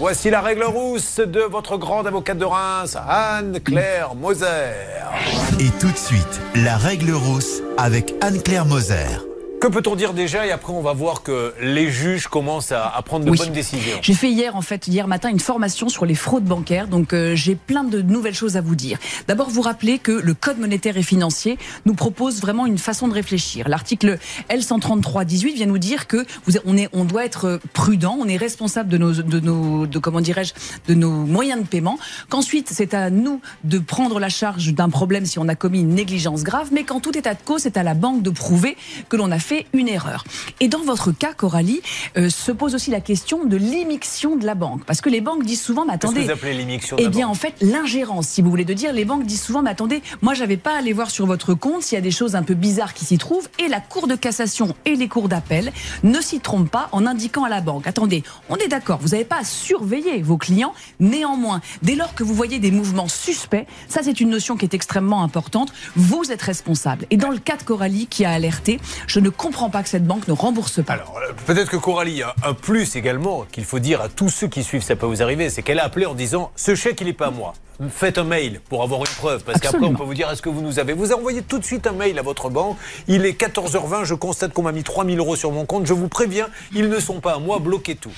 Voici la règle rousse de votre grande avocate de Reims, Anne-Claire Moser. Et tout de suite, la règle rousse avec Anne-Claire Moser. Que peut-on dire déjà Et après, on va voir que les juges commencent à, prendre de bonnes décisions. J'ai fait hier, en fait, hier matin, une formation sur les fraudes bancaires. Donc, euh, j'ai plein de nouvelles choses à vous dire. D'abord, vous rappelez que le Code monétaire et financier nous propose vraiment une façon de réfléchir. L'article L133-18 vient nous dire que vous, on, est, on doit être prudent, on est responsable de nos, de nos, de comment dirais-je, de nos moyens de paiement. Qu'ensuite, c'est à nous de prendre la charge d'un problème si on a commis une négligence grave, mais quand tout est à cause, c'est à la banque de prouver que l'on a fait une erreur. Et dans votre cas, Coralie, euh, se pose aussi la question de l'immixion de la banque. Parce que les banques disent souvent, mais attendez. Qu'est-ce que vous appelez l'immixtion Eh bien, en fait, l'ingérence, si vous voulez de dire. Les banques disent souvent, mais attendez, moi, j'avais pas à aller voir sur votre compte s'il y a des choses un peu bizarres qui s'y trouvent. Et la Cour de cassation et les cours d'appel ne s'y trompent pas en indiquant à la banque, attendez, on est d'accord, vous n'avez pas à surveiller vos clients. Néanmoins, dès lors que vous voyez des mouvements suspects, ça, c'est une notion qui est extrêmement importante. Vous êtes responsable. Et dans le cas de Coralie qui a alerté, je ne comprends pas que cette banque ne rembourse pas. Alors, euh, peut-être que Coralie a un plus également qu'il faut dire à tous ceux qui suivent, ça peut vous arriver, c'est qu'elle a appelé en disant ce chèque, il n'est pas à moi. Faites un mail pour avoir une preuve, parce qu'après on peut vous dire est-ce que vous nous avez. Vous envoyez tout de suite un mail à votre banque. Il est 14h20, je constate qu'on m'a mis 3000 euros sur mon compte. Je vous préviens, ils ne sont pas à moi, bloquez tout.